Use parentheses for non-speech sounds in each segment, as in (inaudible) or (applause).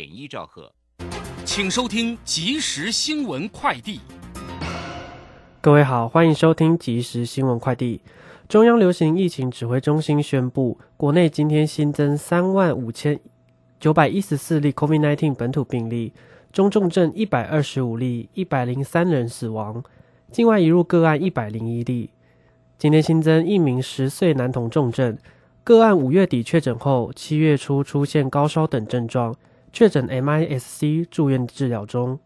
点一兆赫，请收听即时新闻快递。各位好，欢迎收听即时新闻快递。中央流行疫情指挥中心宣布，国内今天新增三万五千九百一十四例 COVID-19 本土病例，中重症一百二十五例，一百零三人死亡，境外移入个案一百零一例。今天新增一名十岁男童重症，个案五月底确诊后，七月初出现高烧等症状。确诊 MIS-C 住院治疗中。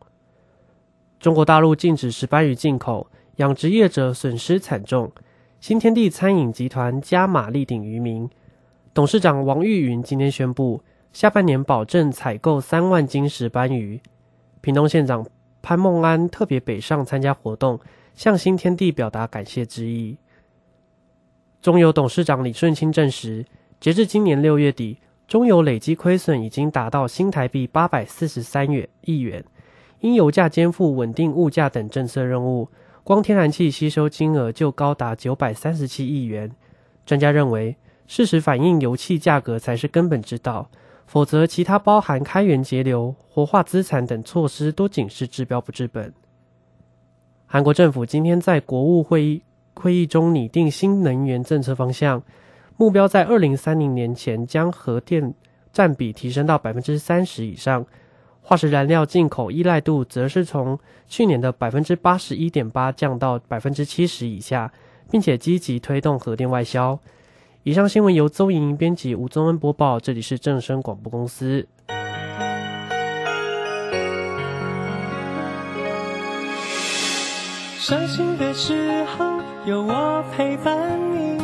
中国大陆禁止石斑鱼进口，养殖业者损失惨重。新天地餐饮集团加码力顶渔民。董事长王玉云今天宣布，下半年保证采购三万斤石斑鱼。屏东县长潘孟安特别北上参加活动，向新天地表达感谢之意。中油董事长李顺清证实，截至今年六月底。中油累计亏损已经达到新台币八百四十三元亿元，因油价肩负稳定物价等政策任务，光天然气吸收金额就高达九百三十七亿元。专家认为，事实反映油气价格才是根本之道，否则其他包含开源节流、活化资产等措施都仅是治标不治本。韩国政府今天在国务会议会议中拟定新能源政策方向。目标在二零三零年前将核电占比提升到百分之三十以上，化石燃料进口依赖度则是从去年的百分之八十一点八降到百分之七十以下，并且积极推动核电外销。以上新闻由邹莹莹编辑，吴宗恩播报，这里是正声广播公司。伤心的时候有我陪伴你。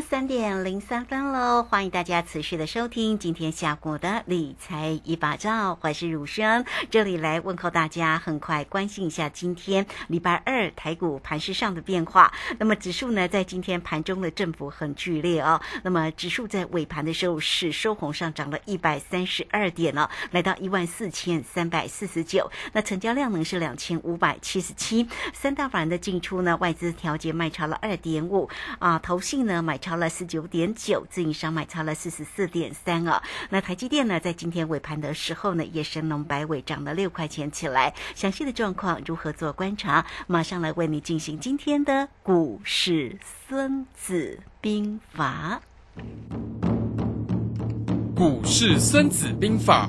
三点零三分喽！欢迎大家持续的收听今天下午的理财一把照，我是汝生，这里来问候大家。很快关心一下今天礼拜二台股盘势上的变化。那么指数呢，在今天盘中的振幅很剧烈哦。那么指数在尾盘的时候是收红上涨了一百三十二点了，来到一万四千三百四十九。那成交量呢是两千五百七十七。三大法人的进出呢，外资调节卖超了二点五啊，投信呢。买超了十九点九，自营商买超了四十四点三啊。那台积电呢，在今天尾盘的时候呢，也神龙摆尾，涨了六块钱起来。详细的状况如何做观察？马上来为你进行今天的股市孙子兵法。股市孙子兵法。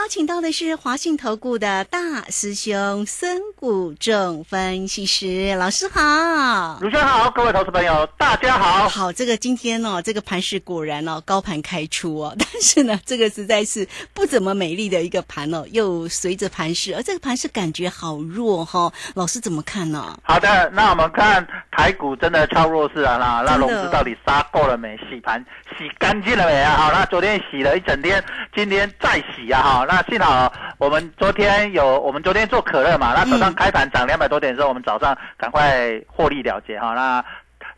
邀请到的是华信投顾的大师兄孙谷正分析师老师好。卢先好，各位投资朋友，大家好。好，这个今天哦，这个盘势果然哦高盘开出哦，但是呢，这个实在是不怎么美丽的一个盘哦，又随着盘势，而这个盘势感觉好弱哈、哦，老师怎么看呢？好的，那我们看台股真的超弱势啊，那那真的融资到底杀够了没？洗盘洗干净了没啊？好，那昨天洗了一整天，今天再洗啊哈。那幸好我们昨天有，我们昨天做可乐嘛，那早上开盘涨两百多点的时候，我们早上赶快获利了结哈。那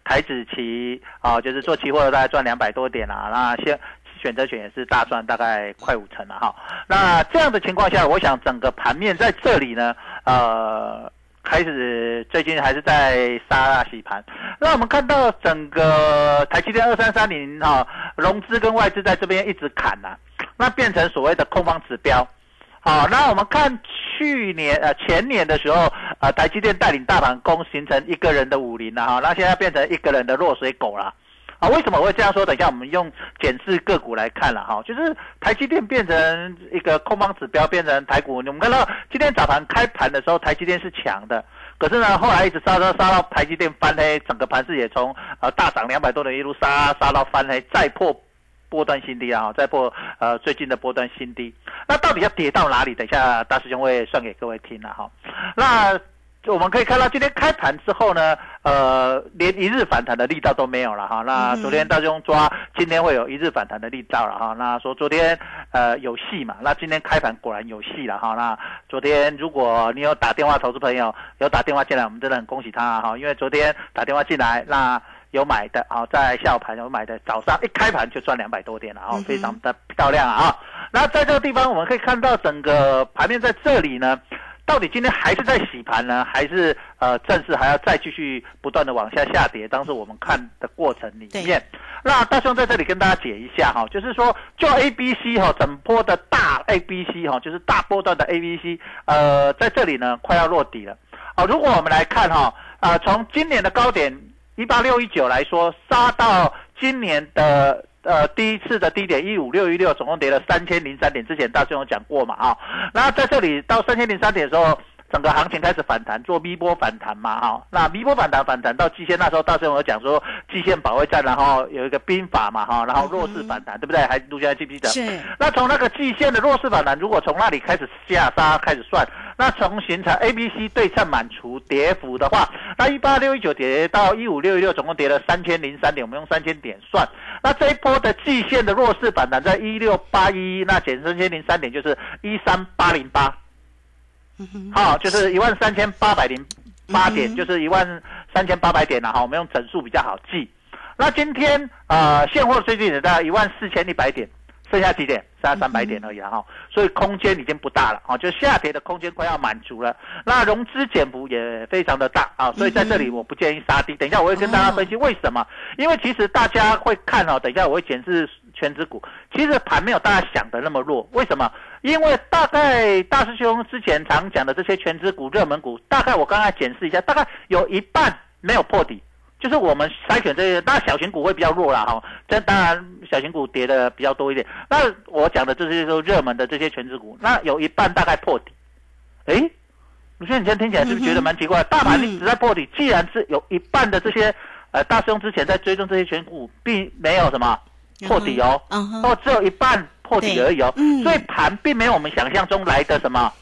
台子期啊，就是做期货的大概赚两百多点啊，那先。选择权也是大赚，大概快五成了哈。那这样的情况下，我想整个盘面在这里呢，呃，开始最近还是在杀洗盘。那我们看到整个台积电二三三零哈，融资跟外资在这边一直砍呐、那变成所谓的空方指标。好，那我们看去年呃前年的时候，呃台积电带领大盘攻形成一个人的武林了哈，那现在变成一个人的落水狗了。啊，为什么我会这样说？等一下我们用检视个股来看了哈，就是台积电变成一个空方指标，变成台股。我们看到今天早盘开盘的时候，台积电是强的，可是呢，后来一直杀杀杀到台积电翻黑，整个盘势也从呃大涨两百多点一路杀杀到翻黑，再破波段新低啊，再破呃最近的波段新低。那到底要跌到哪里？等一下大师兄会算给各位听了哈。那我们可以看到今天开盘之后呢，呃，连一日反弹的力道都没有了哈。那昨天大师兄抓，今天会有一日反弹的力道了哈。那说昨天呃有戏嘛，那今天开盘果然有戏了哈。那昨天如果你有打电话，投资朋友有打电话进来，我们真的很恭喜他哈，因为昨天打电话进来，那有买的，啊在下午盘有买的，早上一开盘就赚两百多点了啊，非常的漂亮啊。那在这个地方我们可以看到整个盘面在这里呢。到底今天还是在洗盘呢，还是呃正式还要再继续不断的往下下跌？当时我们看的过程里面，那大兄在这里跟大家解一下哈，就是说就 A、B、C 哈，整波的大 A、B、C 哈，就是大波段的 A、B、C，呃，在这里呢快要落底了。好，如果我们来看哈，啊、从今年的高点一八六一九来说，杀到今年的。呃，第一次的低点一五六一六，总共跌了三千零三点。之前大师有讲过嘛啊，那在这里到三千零三点的时候，整个行情开始反弹，做 V 波反弹嘛哈。那 V 波反弹反弹到季线，那时候大师有讲说季线保卫战，然后有一个兵法嘛哈，然后弱势反弹，对不对？还陆先记不记得？是。那从那个季线的弱势反弹，如果从那里开始下杀开始算，那从形成 A、B、C 对称满除跌幅的话，那一八六一九跌到一五六一六，总共跌了三千零三点，我们用三千点算。那这一波的季线的弱势反弹在一六八一，那减三千零三点就是一三八零八，好，就是一万三千八百零八点，就是一万三千八百点了哈。我们用整数比较好记。那今天呃现货最近也在一万四千一百点，剩下几点？剩下三百点而已了哈。所以空间已经不大了啊，就下跌的空间快要满足了。那融资减幅也非常的大啊，所以在这里我不建议杀低。等一下我会跟大家分析为什么，因为其实大家会看哦，等一下我会检视全指股，其实盘没有大家想的那么弱。为什么？因为大概大师兄之前常讲的这些全指股、热门股，大概我刚才检视一下，大概有一半没有破底。就是我们筛选这些，当然小型股会比较弱啦，哈。这当然小型股跌的比较多一点。那我讲的这些都热门的这些全指股，那有一半大概破底。诶，鲁轩，你现在听起来是不是觉得蛮奇怪？大盘一直在破底，既然是有一半的这些呃大师兄之前在追踪这些全股，并没有什么破底哦，哦，只有一半破底而已哦。所以盘并没有我们想象中来的什么。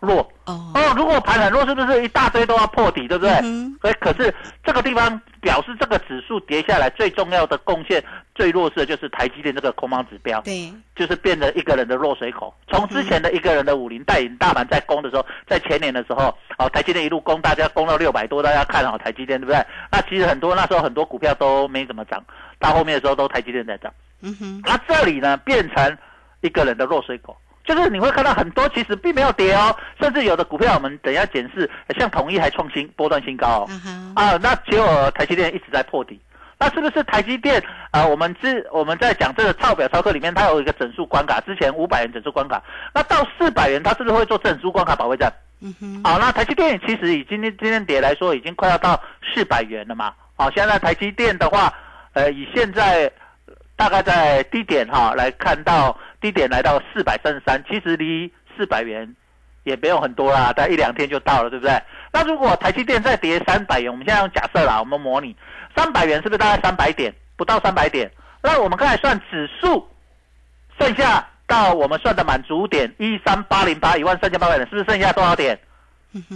弱哦哦，如果盘很弱，是不是一大堆都要破底，对不对？嗯。所以可是这个地方表示这个指数跌下来最重要的贡献最弱势的就是台积电这个空方指标，对，就是变成一个人的落水口。从之前的一个人的武林带领大盘在攻的时候，在前年的时候，哦，台积电一路攻，大家攻到六百多，大家看好台积电，对不对？那其实很多那时候很多股票都没怎么涨，到后面的时候都台积电在涨。嗯哼。那这里呢，变成一个人的落水口。就是你会看到很多其实并没有跌哦，甚至有的股票我们等一下检视，像统一还创新波段新高哦，啊，那结果台积电一直在破底，那是不是台积电啊？我们之我们在讲这个超表操课里面，它有一个整数关卡，之前五百元整数关卡，那到四百元，它是不是会做整数关卡保卫战？嗯哼，好，那台积电其实以今天今天跌来说，已经快要到四百元了嘛，好，现在台积电的话，呃，以现在。大概在低点哈，来看到低点来到四百三十三，其实离四百元也没有很多啦，大概一两天就到了，对不对？那如果台积电再跌三百元，我们现在用假设啦，我们模拟三百元是不是大概三百点？不到三百点，那我们刚才算指数，剩下到我们算的满足点一三八零八一万三千八百点，是不是剩下多少点？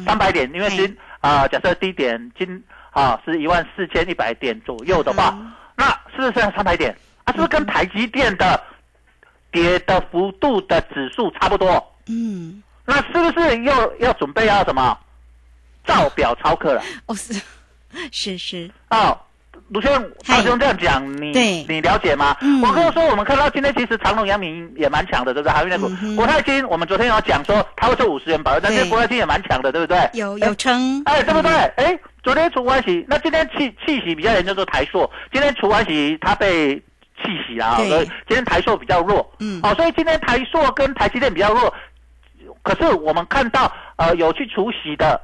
三百点，因为今啊、假设低点今啊是一万四千一百点左右的话，那是不是剩下三百点？啊，是不是跟台积电的跌的幅度的指数差不多？嗯，那是不是又要准备要什么照表操课了？(laughs) 哦是 (laughs) 是是，哦，卢轩大兄这样讲，你你了解吗？嗯我跟我说，我们看到今天其实长隆、阳明也蛮强的，对不对？还有那股嗯，国泰金我们昨天有讲说它会做五十元保证，但是国泰金也蛮强的，对不对？有哎有称，哎，对不对？哎，昨天除完息，那今天气气息比较严重，就是台塑。今天除完息，它被气息啦所以今天台塑比较弱。嗯哦，所以今天台塑跟台积电比较弱。可是我们看到，呃，有去除息的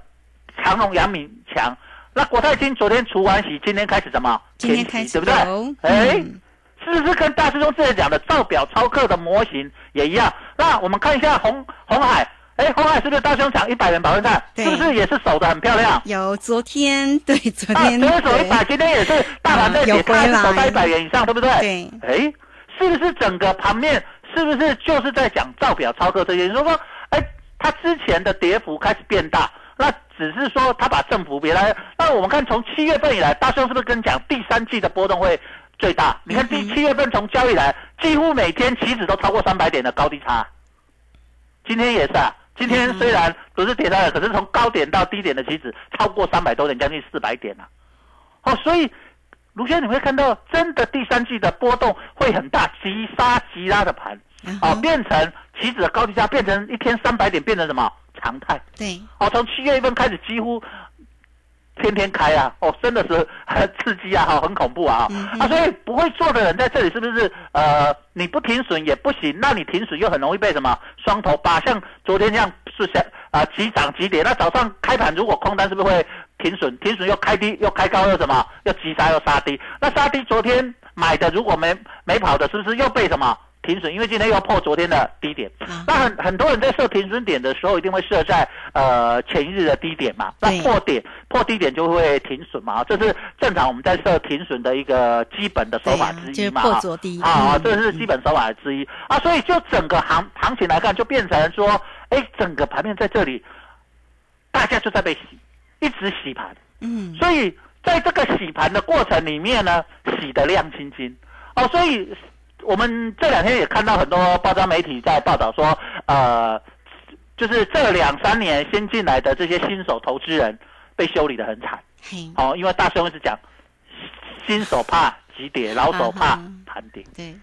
长隆、阳明强。那国泰金昨天除完息，今天开始什么？今天开始对不有对？哎、嗯是不是跟大师兄之前讲的造表操课的模型也一样？那我们看一下红红海，哎，红海是不是大师兄讲一百元保证站？是不是也是守的很漂亮？有昨天对昨啊，天昨天守一百，今天也是大盘在跌，它守在一百元以上，对不对？对哎，是不是整个盘面是不是就是在讲造表操作这些？你说说，哎，它之前的跌幅开始变大，那只是说它把振幅别来。那我们看从七月份以来，大兄是不是跟你讲第三季的波动会最大？你看第七月份从交易来，几乎每天期指都超过三百点的高低差。今天也是啊，今天虽然不是跌到了，可是从高点到低点的棋子超过三百多点，将近四百点啊。哦，所以卢轩你会看到，真的第三季的波动会很大，急杀急拉的盘，哦，变成棋子的高低价变成一天三百点，变成什么常态？对，哦，从七月份开始几乎天天开啊，哦，真的是很 (laughs) 刺激啊，哈，很恐怖啊，嗯啊，所以不会做的人在这里是不是呃，你不停损也不行，那你停损又很容易被什么双头八，像昨天这样是想啊急涨急跌，那早上开盘如果空单是不是会停损？停损又开低又开高又什么？又急杀又杀低，那杀低昨天买的如果没没跑的，是不是又被什么？停损，因为今天又破昨天的低点，啊。那很很多人在设停损点的时候，一定会设在呃前一日的低点嘛，那破点破低点就会停损嘛，这是正常我们在设停损的一个基本的手法之一嘛，破昨低。啊，嗯。这是基本手法之一。啊，所以就整个行行情来看，就变成说，哎，整个盘面在这里，大家就在被洗，一直洗盘，嗯，所以在这个洗盘的过程里面呢，洗得亮晶晶。哦，所以我们这两天也看到很多报章媒体在报道说，呃，就是这两三年新进来的这些新手投资人被修理的很惨嘿，哦，因为大兄一直讲，新手怕急跌，老手怕盘跌。对，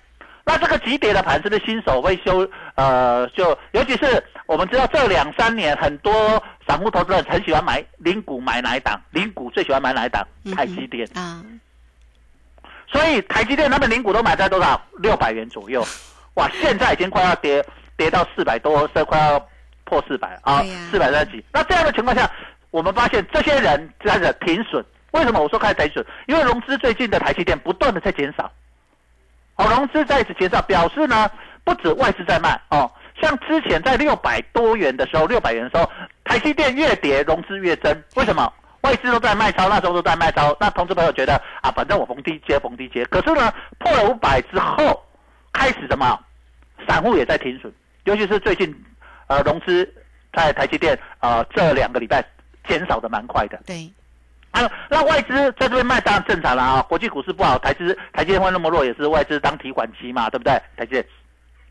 那这个急跌的盘是不是新手会修？呃，就尤其是我们知道这两三年很多散户投资人很喜欢买零股，买哪一档？零股最喜欢买哪一档？嗯哼台积电。啊，所以台积电他们零股都买在多少？六百元左右。哇，(laughs) 现在已经快要跌跌到四百多，这快要破四百啊，四百三十几。那这样的情况下，我们发现这些人开始停损。为什么我说开始停损？因为融资最近的台积电不断的在减少。哦，融资在一直减少，表示呢，不止外资在卖哦，像之前在六百多元的时候，六百元的时候，台积电越跌，融资越增，为什么？外资都在卖超，那时候都在卖超，那同志朋友觉得啊，反正我逢低接，逢低接。可是呢，破了五百之后，开始什么？散户也在停损，尤其是最近，呃，融资在台积电呃这两个礼拜减少的蛮快的。对，啊，那外资在这边卖当然正常了啊，国际股市不好，台资台积电会那么弱，也是外资当提款机嘛，对不对？台积电，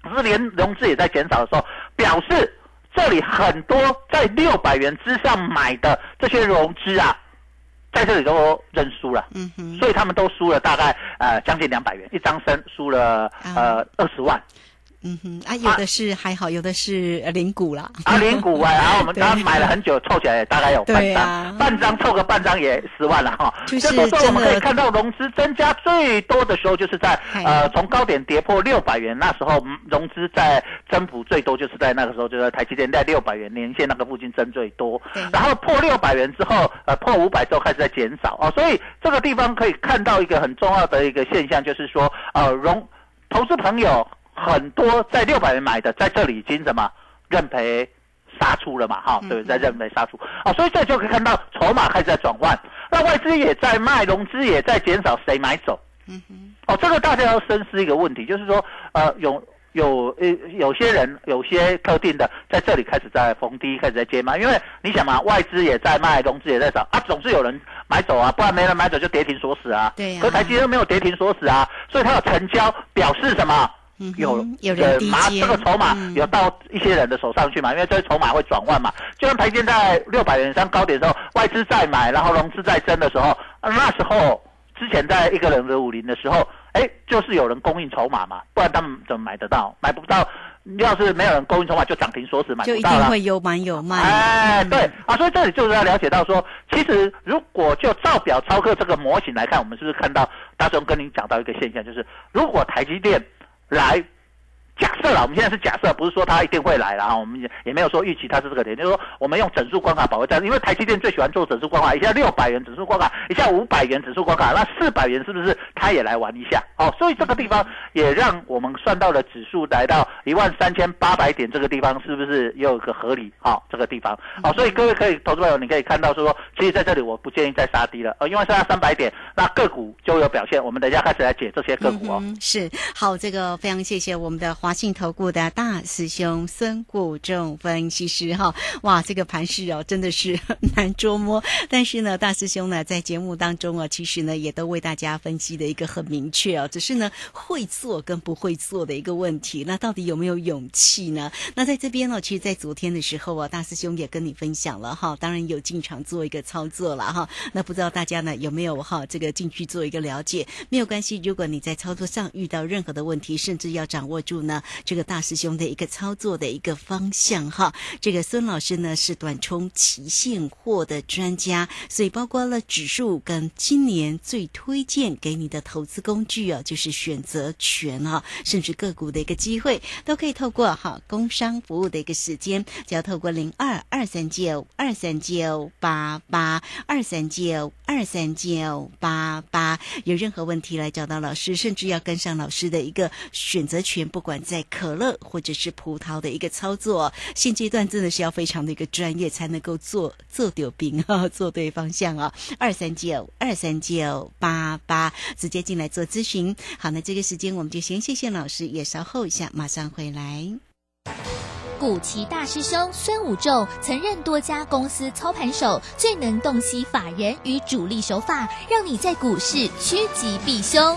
可是连融资也在减少的时候，表示这里很多在六百元之上买的这些融资啊，在这里都认输了。嗯哼，所以他们都输了大概呃将近两百元，一张身输了呃二十万。嗯哼，啊，有的是还好，有的是呃零股啦，啊，零股啊，(laughs) 然后我们对刚买了很久，凑起来大概有半张，啊。半张凑个半张也十万了哈。就是这时候我们可以看到融资增加最多的时候，就是在呃从高点跌破六百元那时候，嗯融资在增幅最多，就是在那个时候，就是台积电在六百元年线那个附近增最多。然后破六百元之后，呃破五百之后开始在减少哦，所以这个地方可以看到一个很重要的一个现象，就是说呃融投资朋友很多在六百元买的，在这里已经怎么认赔杀出了嘛，哈，对不对？在认赔杀出啊，所以这就可以看到筹码开始在转换，那外资也在卖，融资也在减少，谁买走？嗯哼，哦，这个大家要深思一个问题，就是说，呃，有有呃有些人有些特定的在这里开始在逢低开始在接嘛，因为你想嘛，外资也在卖，融资也在涨啊，总是有人买走啊，不然没人买走就跌停锁死啊。对呀可台积电没有跌停锁死啊，所以它有成交，表示什么？嗯哼有有人呃拿这个筹码嗯有到一些人的手上去嘛，因为这些筹码会转换嘛。就像台积电在六百元上高点的时候，外资在买，然后融资在增的时候，啊那时候之前在一个人的五零的时候，哎，就是有人供应筹码嘛，不然他们怎么买得到？买不到，要是没有人供应筹码，就涨停锁死买就一不到了。定会有买有卖。哎，嗯对啊，所以这里就是要了解到说，其实如果就照表操课这个模型来看，我们是不是看到大雄跟您讲到一个现象，就是如果台积电来。假设了，我们现在是假设，不是说它一定会来了啊，我们也也没有说预期它是这个点，就是说我们用整数关卡保卫战，因为台积电最喜欢做整数关卡，一下六百元整数关卡，一下五百元整数关卡，那四百元是不是它也来玩一下？哦，所以这个地方也让我们算到了指数来到一万三千八百点这个地方，是不是也有一个合理？哦，这个地方哦，所以各位可以投资朋友，你可以看到说，其实在这里我不建议再杀低了，呃，因为杀三百点，那个股就有表现。我们等一下开始来解这些个股哦。是好，这个非常谢谢我们的华信投顾的大师兄孙谷仲分析师哈，哇，这个盘势哦真的是难捉摸，但是呢，大师兄呢在节目当中啊，其实呢也都为大家分析的一个很明确哦，只是呢会做跟不会做的一个问题，那到底有没有勇气呢？那在这边呢，其实，在昨天的时候啊，大师兄也跟你分享了哈，当然有进场做一个操作了哈，那不知道大家呢有没有哈这个进去做一个了解？没有关系，如果你在操作上遇到任何的问题，甚至要掌握住呢这个大师兄的一个操作的一个方向哈。这个孙老师呢是短冲期现货的专家，所以包括了指数跟今年最推荐给你的投资工具啊，就是选择权啊，甚至个股的一个机会，都可以透过哈工商服务的一个时间，只要透过零二二三九二三九八八二三九二三九八八，有任何问题来找到老师，甚至要跟上老师的一个选择权，不管在可乐或者是葡萄的一个操作，现阶段真的是要非常的一个专业，才能够做做丢兵啊，(laughs) 做对方向啊，二三九二三九八八，直接进来做咨询。好，那这个时间我们就先谢谢老师，也稍后一下马上回来。古奇大师兄孙武仲曾任多家公司操盘手，最能洞悉法人与主力手法，让你在股市趋吉避凶。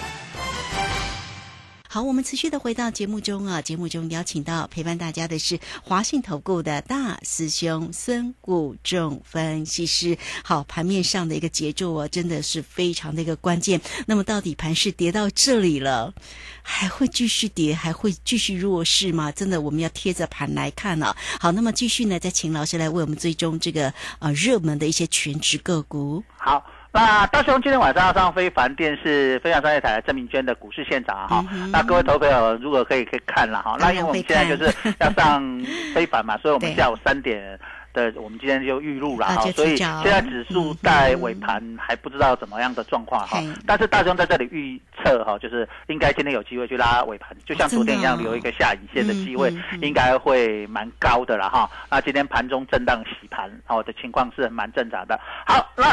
好，我们持续的回到节目中啊，节目中邀请到陪伴大家的是华信投顾的大师兄孙谷仲分析师。好，盘面上的一个节奏啊，真的是非常的一个关键。那么，到底盘是跌到这里了，还会继续跌，还会继续弱势吗？真的，我们要贴着盘来看啊。好，那么继续呢，再请老师来为我们追踪这个呃热门的一些全职个股。好，那大雄今天晚上要上非凡电视非常商业台的郑明娟的股市现场啊哈、嗯那各位投朋友如果可以可以看了哈，那因为我们现在就是要上非凡嘛，所以我们 (laughs) 下午三点。的，我们今天就预录了哈，啊所以现在指数在尾盘还不知道怎么样的状况哈嘿，但是大雄在这里预测哈，就是应该今天有机会去拉尾盘，就像昨天一样留一个下影线的机会应该会蛮高的了哈。那今天盘中震荡洗盘哦的情况是蛮正常的。好，那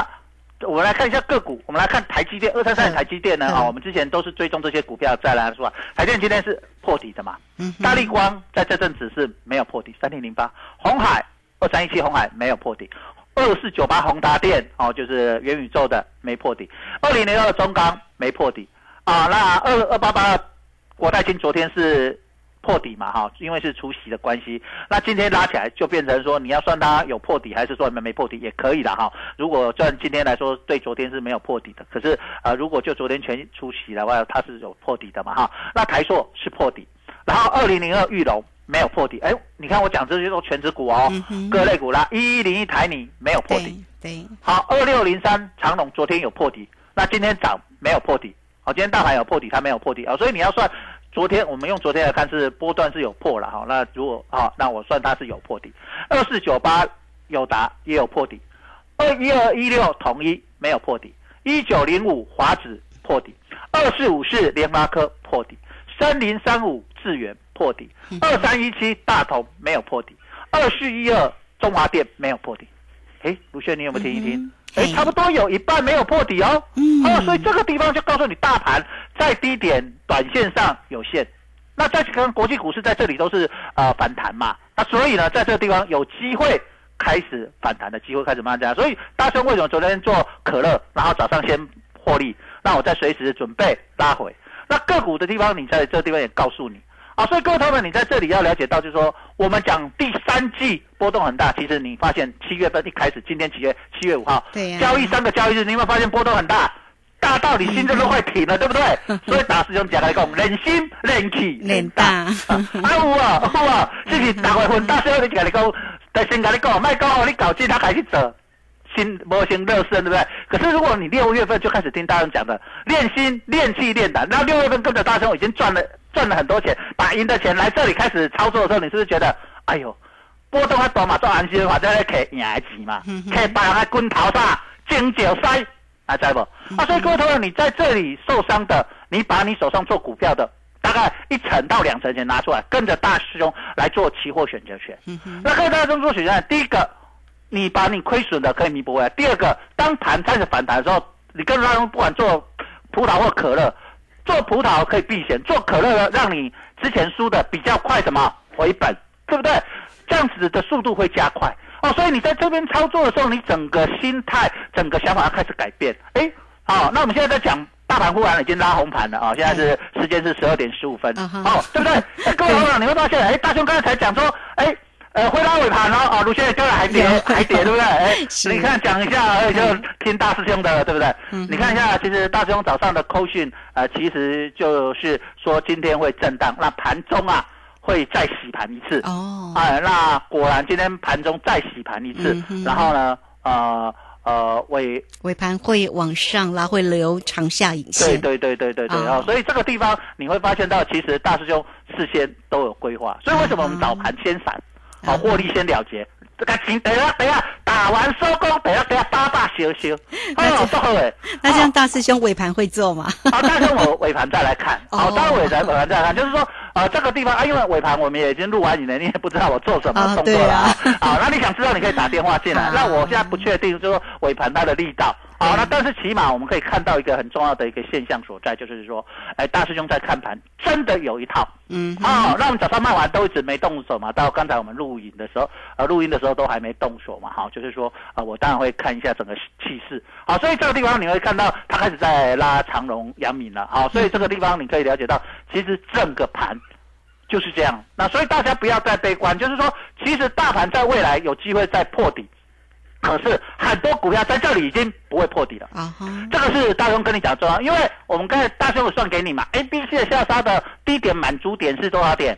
我们来看一下个股，我们来看台积电二三三嗯台积电呢嗯啊，我们之前都是追踪这些股票，再来说台积电今天是破底的嘛，嗯大力光在这阵子是没有破底，三零零八，红海二三一七红海没有破底，二四九八宏达电哦就是元宇宙的没破底，二零零二中钢没破底啊，那二二八八国泰金昨天是。破底嘛，哈，因为是除息的关系，那今天拉起来就变成说，你要算它有破底，还是说没没破底也可以的哈。如果算今天来说，对昨天是没有破底的，可是呃，如果就昨天全除息的话，它是有破底的嘛，哈。那台硕是破底，然后二零零二玉龙没有破底。哎，你看我讲这些都全指股哦，嗯各类股啦，一一零一台你没有破底对。对，好，二六零三长隆昨天有破底，那今天涨没有破底。好，今天大盘有破底，它没有破底啊，所以你要算昨天我们用昨天来看是波段是有破了哈。那如果好，那我算它是有破底。二四九八友达也有破底，二一二一六统一没有破底，一九零五华指破底，二四五四联发科破底，三零三五智源破底，二三一七大同没有破底，二四一二中华电没有破底。哎，卢轩，你有没有听一听？嗯诶，差不多有一半没有破底哦。嗯哦，所以这个地方就告诉你，大盘在低点短线上有限。那在跟国际股市在这里都是呃反弹嘛，那所以呢，在这个地方有机会开始反弹的机会开始慢慢增加。所以大兄为什么昨天做可乐，然后早上先获利，那我再随时准备拉回。那个股的地方，你在这个地方也告诉你啊，所以各位朋友们，你在这里要了解到，就是说我们讲第三季波动很大，其实你发现七月份一开始，今天七月？七月五号，对呀交易三个交易日，你有没有发现波动很大？大到你心脏都快停了，对不对？所以 (laughs) 大师兄讲来讲，忍心忍气忍大啊有啊有啊，是不是？大月份大师兄你讲你讲，但先跟你讲，卖讲哦，你搞进他还是走。心模型热身，对不对？可是如果你六月份就开始听大兄讲的练心、练气、练胆，那六月份跟着大兄已经赚了赚了很多钱，把赢的钱来这里开始操作的时候，你是不是觉得，哎呦，波动啊大嘛，做安心的话，在那摕赢的钱嘛，摕别人的滚头上，金脚塞，还在不？啊，所以各位朋友，你在这里受伤的，你把你手上做股票的。大概一成到两成钱拿出来，跟着大师兄来做期货选择权。那跟着大师兄做选择权，第一个，你把你亏损的可以弥补回来。第二个，当盘开始反弹的时候，你跟着大师兄不管做葡萄或可乐，做葡萄可以避险，做可乐呢，让你之前输的比较快什么回本，对不对？这样子的速度会加快哦。所以你在这边操作的时候，你整个心态、整个想法要开始改变。哎，好，那我们现在在讲。大盘忽然已经拉红盘了啊！现在是时间是十二点十五分，哦，对不对？哎，各位朋友，你会发现，哎，大雄刚才才讲说，哎，呃，会拉尾盘哦，哦，卢先生刚才还跌有还跌，对不对？(laughs) 哎，你看讲一下，(laughs) 哎，就听大师兄的，对不对？嗯你看一下，其实大师兄早上的扣讯，呃，其实就是说今天会震荡，那盘中啊会再洗盘一次。哦，哎，那果然今天盘中再洗盘一次，嗯然后呢，呃呃尾尾盘会往上拉，会留长下影对线。对对对对对哦哦，所以这个地方你会发现到，其实大师兄事先都有规划，所以为什么我们早盘先闪，好嗯。获利先了结，这个钱等一下等一下打完收工，等一下等一下大大休休，那这哦，不好诶。那这样大师兄尾盘会做吗？好，大师兄我尾盘再来看，(laughs) 好，哦。待会尾盘尾盘再来看，就是说，呃，这个地方啊，因为尾盘我们也已经录完影了，你也不知道我做什么啊动作了。对啊。好，那你想知道，你可以打电话进来。(laughs) 啊。那我现在不确定，就是说尾盘它的力道。好，那但是起码我们可以看到一个很重要的一个现象所在，就是说，哎，大师兄在看盘真的有一套。嗯哼，哦，那我们早上卖完都一直没动手嘛，到刚才我们录影的时候，呃，录音的时候都还没动手嘛，哈、就是说，呃，我当然会看一下整个气势，好，所以这个地方你会看到它开始在拉长龙、阳明了，好，所以这个地方你可以了解到，其实整个盘就是这样，那所以大家不要再悲观，就是说，其实大盘在未来有机会再破底，可是很多股票在这里已经不会破底了。啊哈，这个是大兄跟你讲重要，因为我们刚才大兄有算给你嘛，A、B、C 的下杀的低点满足点是多少点？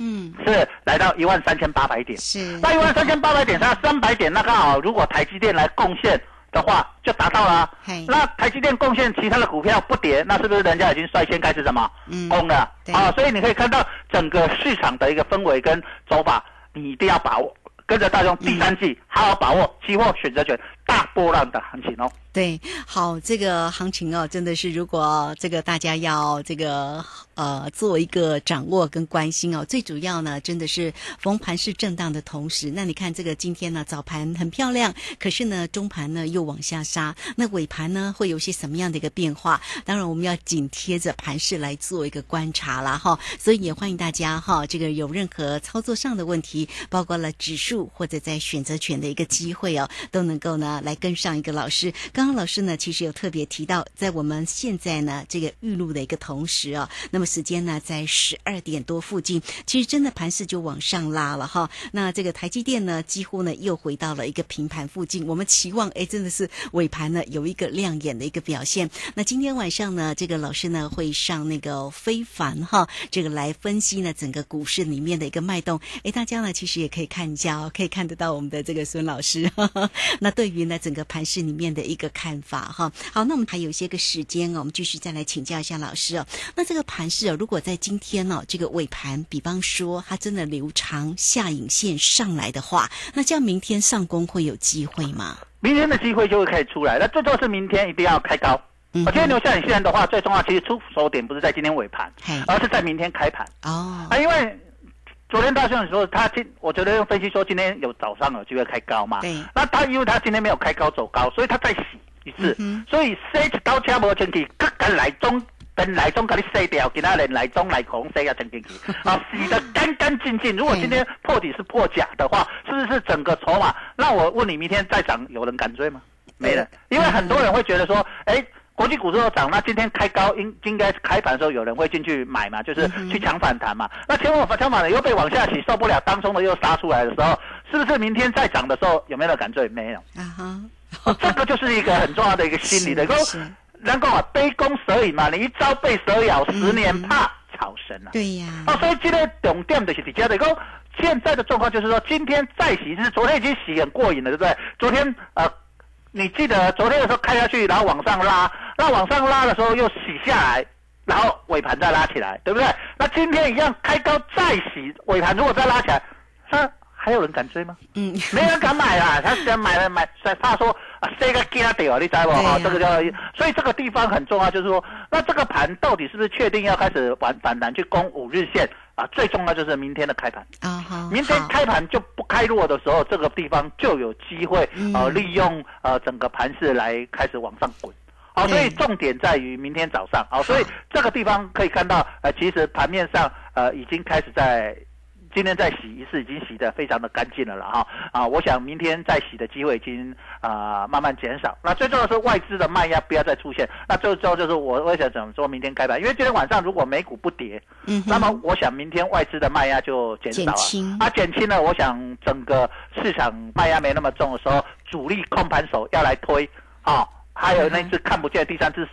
嗯，是来到一万三千八百点。是，那一万三千八百点，它三百点，那刚好如果台积电来贡献的话，就达到了啊。那台积电贡献其他的股票不跌，那是不是人家已经率先开始什么嗯攻了？对啊，所以你可以看到整个市场的一个氛围跟走法，你一定要把握。跟着大众第三季好好把握期货选择权大波浪的行情哦。对，好，这个行情哦，真的是如果这个大家要这个呃做一个掌握跟关心哦，最主要呢，真的是逢盘是震荡的同时，那你看这个今天呢早盘很漂亮，可是呢中盘呢又往下杀，那尾盘呢会有些什么样的一个变化？当然我们要紧贴着盘势来做一个观察啦哈，所以也欢迎大家哈，这个有任何操作上的问题，包括了指数或者在选择权的一个机会哦，都能够呢来跟上一个老师。刚刚老师呢其实有特别提到，在我们现在呢这个预录的一个同时啊，那么时间呢在十二点多附近，其实真的盘势就往上拉了哈。那这个台积电呢几乎呢又回到了一个平盘附近，我们期望哎真的是尾盘呢有一个亮眼的一个表现。那今天晚上呢，这个老师呢会上那个非凡哈，这个来分析呢整个股市里面的一个脉动。哎，大家呢其实也可以看一下哦，可以看得到我们的这个孙老师。哈 (laughs) 哈那对于呢整个盘市里面的一个看法哈。好，那我们还有一些个时间哦，我们继续再来请教一下老师哦。那这个盘市哦，如果在今天哦这个尾盘，比方说它真的留长下影线上来的话，那这样明天上攻会有机会吗？明天的机会就会可以出来。那最重要是明天一定要开高。嗯我今天留下影线的话，最重要其实出手点不是在今天尾盘，嘿而是在明天开盘哦啊，因为昨天大雄说他今，我觉得用分析说今天有早上有机会开高嘛，对那他因为他今天没有开高走高，所以他再洗一次，嗯所以洗一刀车无进去，更跟来中。等来中给你洗掉，其他人来中来空洗要进进去，(laughs) 啊，洗得干干净净。如果今天破底是破甲的话，是不是整个筹码？那我问你，明天再涨，有人敢追吗？没人，因为很多人会觉得说，哎，国际股市都涨，那今天开高应应该是开盘的时候有人会进去买嘛，就是去抢反弹嘛。那前我抢反弹又被往下洗，受不了，当中的又杀出来的时候，是不是明天再涨的时候有没有人敢追？没有。啊哈，哦这个就是一个很重要的一个心理的，(laughs) 是是能够啊杯弓蛇影嘛，你一朝被蛇咬，十年怕草绳啊。对呀，哦，所以今天重点的是底下的，讲现在的状况就是说，今天再洗，是昨天已经洗很过瘾了，对不对？昨天呃，你记得昨天的时候开下去，然后往上拉，那往上拉的时候又洗下来，然后尾盘再拉起来，对不对？那今天一样开高再洗，尾盘如果再拉起来，那还有人敢追吗？嗯，没人敢买啦，他想买了买，怕说啊，这个惊掉，你知不？对啊哈，这个叫，所以这个地方很重要，就是说，那这个盘到底是不是确定要开始反反弹去攻五日线啊？最重要就是明天的开盘，啊哈，明天好开盘就不开弱的时候，这个地方就有机会嗯呃利用呃整个盘势来开始往上滚。好，对所以重点在于明天早上。好，所以这个地方可以看到，呃，其实盘面上呃已经开始在今天再洗一次，已经洗得非常的干净了了哈。啊，我想明天再洗的机会已经啊、慢慢减少。那最重要的是外资的卖压不要再出现。那最重要就是我我想怎么说明天开盘，因为今天晚上如果美股不跌，嗯那么我想明天外资的卖压就减少了。啊，减轻了，我想整个市场卖压没那么重的时候，主力控盘手要来推啊，还有那只看不见的第三只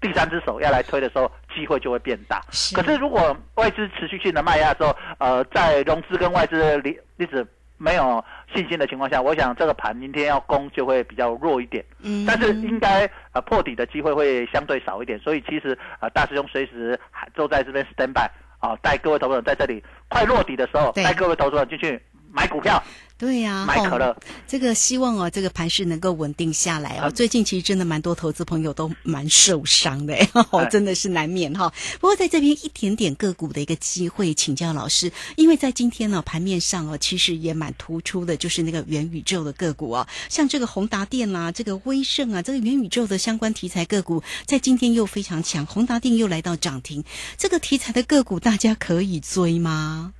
第三只手要来推的时候，机会就会变大。可是如果外资持续性的卖压之后，呃，在融资跟外资的例例子没有信心的情况下，我想这个盘明天要攻就会比较弱一点。嗯。但是应该呃破底的机会会相对少一点，所以其实呃大师兄随时还都在这边 stand by 啊，带各位投资者在这里快落底的时候，带各位投资者进去买股票、对呀，吼买可乐。这个希望哦，这个盘势能够稳定下来哦。嗯最近其实真的蛮多投资朋友都蛮受伤的，(laughs) 真的是难免哈。不过在这边一点点个股的一个机会，请教老师，因为在今天呢盘面上哦，其实也蛮突出的，就是那个元宇宙的个股哦，像这个宏达电啦、这个威盛啊，这个元宇宙的相关题材个股，在今天又非常强，宏达电又来到涨停，这个题材的个股大家可以追吗？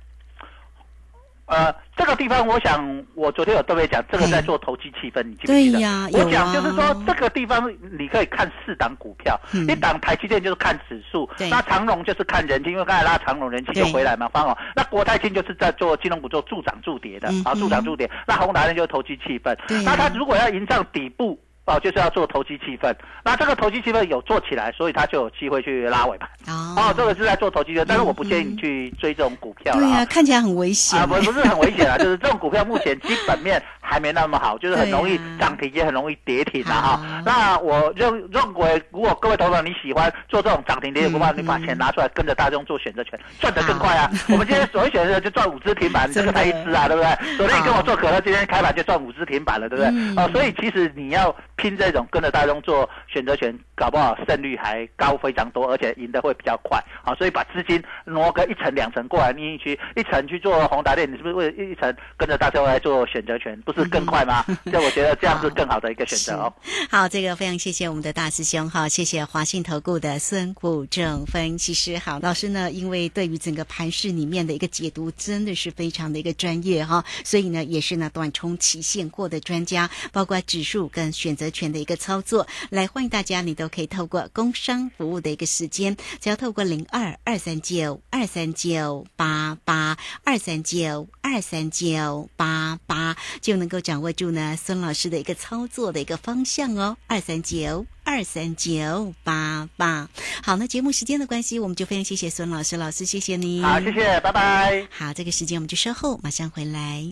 呃，这个地方我想我昨天有特别讲，这个在做投机气氛，你记不记得？对呀我讲就是说这个地方你可以看四档股票，嗯一档台积电就是看指数，那长荣就是看人气，因为刚才拉长荣人气就回来嘛，方哦。那国泰金就是在做金融股做助涨助跌的嗯，啊，助涨助跌。那宏达电就是投机气氛那它如果要营造底部。哦，就是要做投机气氛，那这个投机气氛有做起来，所以它就有机会去拉尾盘。哦哦，这个是在做投机的，但是我不建议你去追这种股票了啊对呀、看起来很危险啊，不不是很危险啊，(laughs) 就是这种股票目前基本面还没那么好，就是很容易涨停，也很容易跌停啊好哈。那我认认为，如果各位投资者你喜欢做这种涨停跌停股票，嗯你把钱拿出来跟着大众做选择权，赚得更快啊。(laughs) 我们今天所谓选择就赚五只停板，这个才一只啊，对不对？昨天你跟我做可乐，今天开盘就赚五只停板了，对不对？嗯哦，所以其实你要拼这种跟着大众做选择权，搞不好胜率还高非常多，而且赢得会比较快。好，所以把资金挪个一层两层过来，你去一层去做宏达电，你是不是为了一层跟着大众来做选择权？不是更快吗？所以我觉得这样是更好的一个选择哦。好，这个非常谢谢我们的大师兄哈，谢谢华信投顾的孙谷正分析师。好，老师呢，因为对于整个盘市里面的一个解读真的是非常的一个专业哈，所以呢，也是呢短冲期现货的专家，包括指数跟选择权的一个操作，来欢迎大家，你都可以透过工商服务的一个时间，只要透过零二二三九二三九八八二三九二三九八八，就能够掌握住呢孙老师的一个操作的一个方向哦，二三九。二三九八八，好，那节目时间的关系，我们就非常谢谢孙老师，老师谢谢你，好，谢谢，拜拜。好，这个时间我们就稍后马上回来。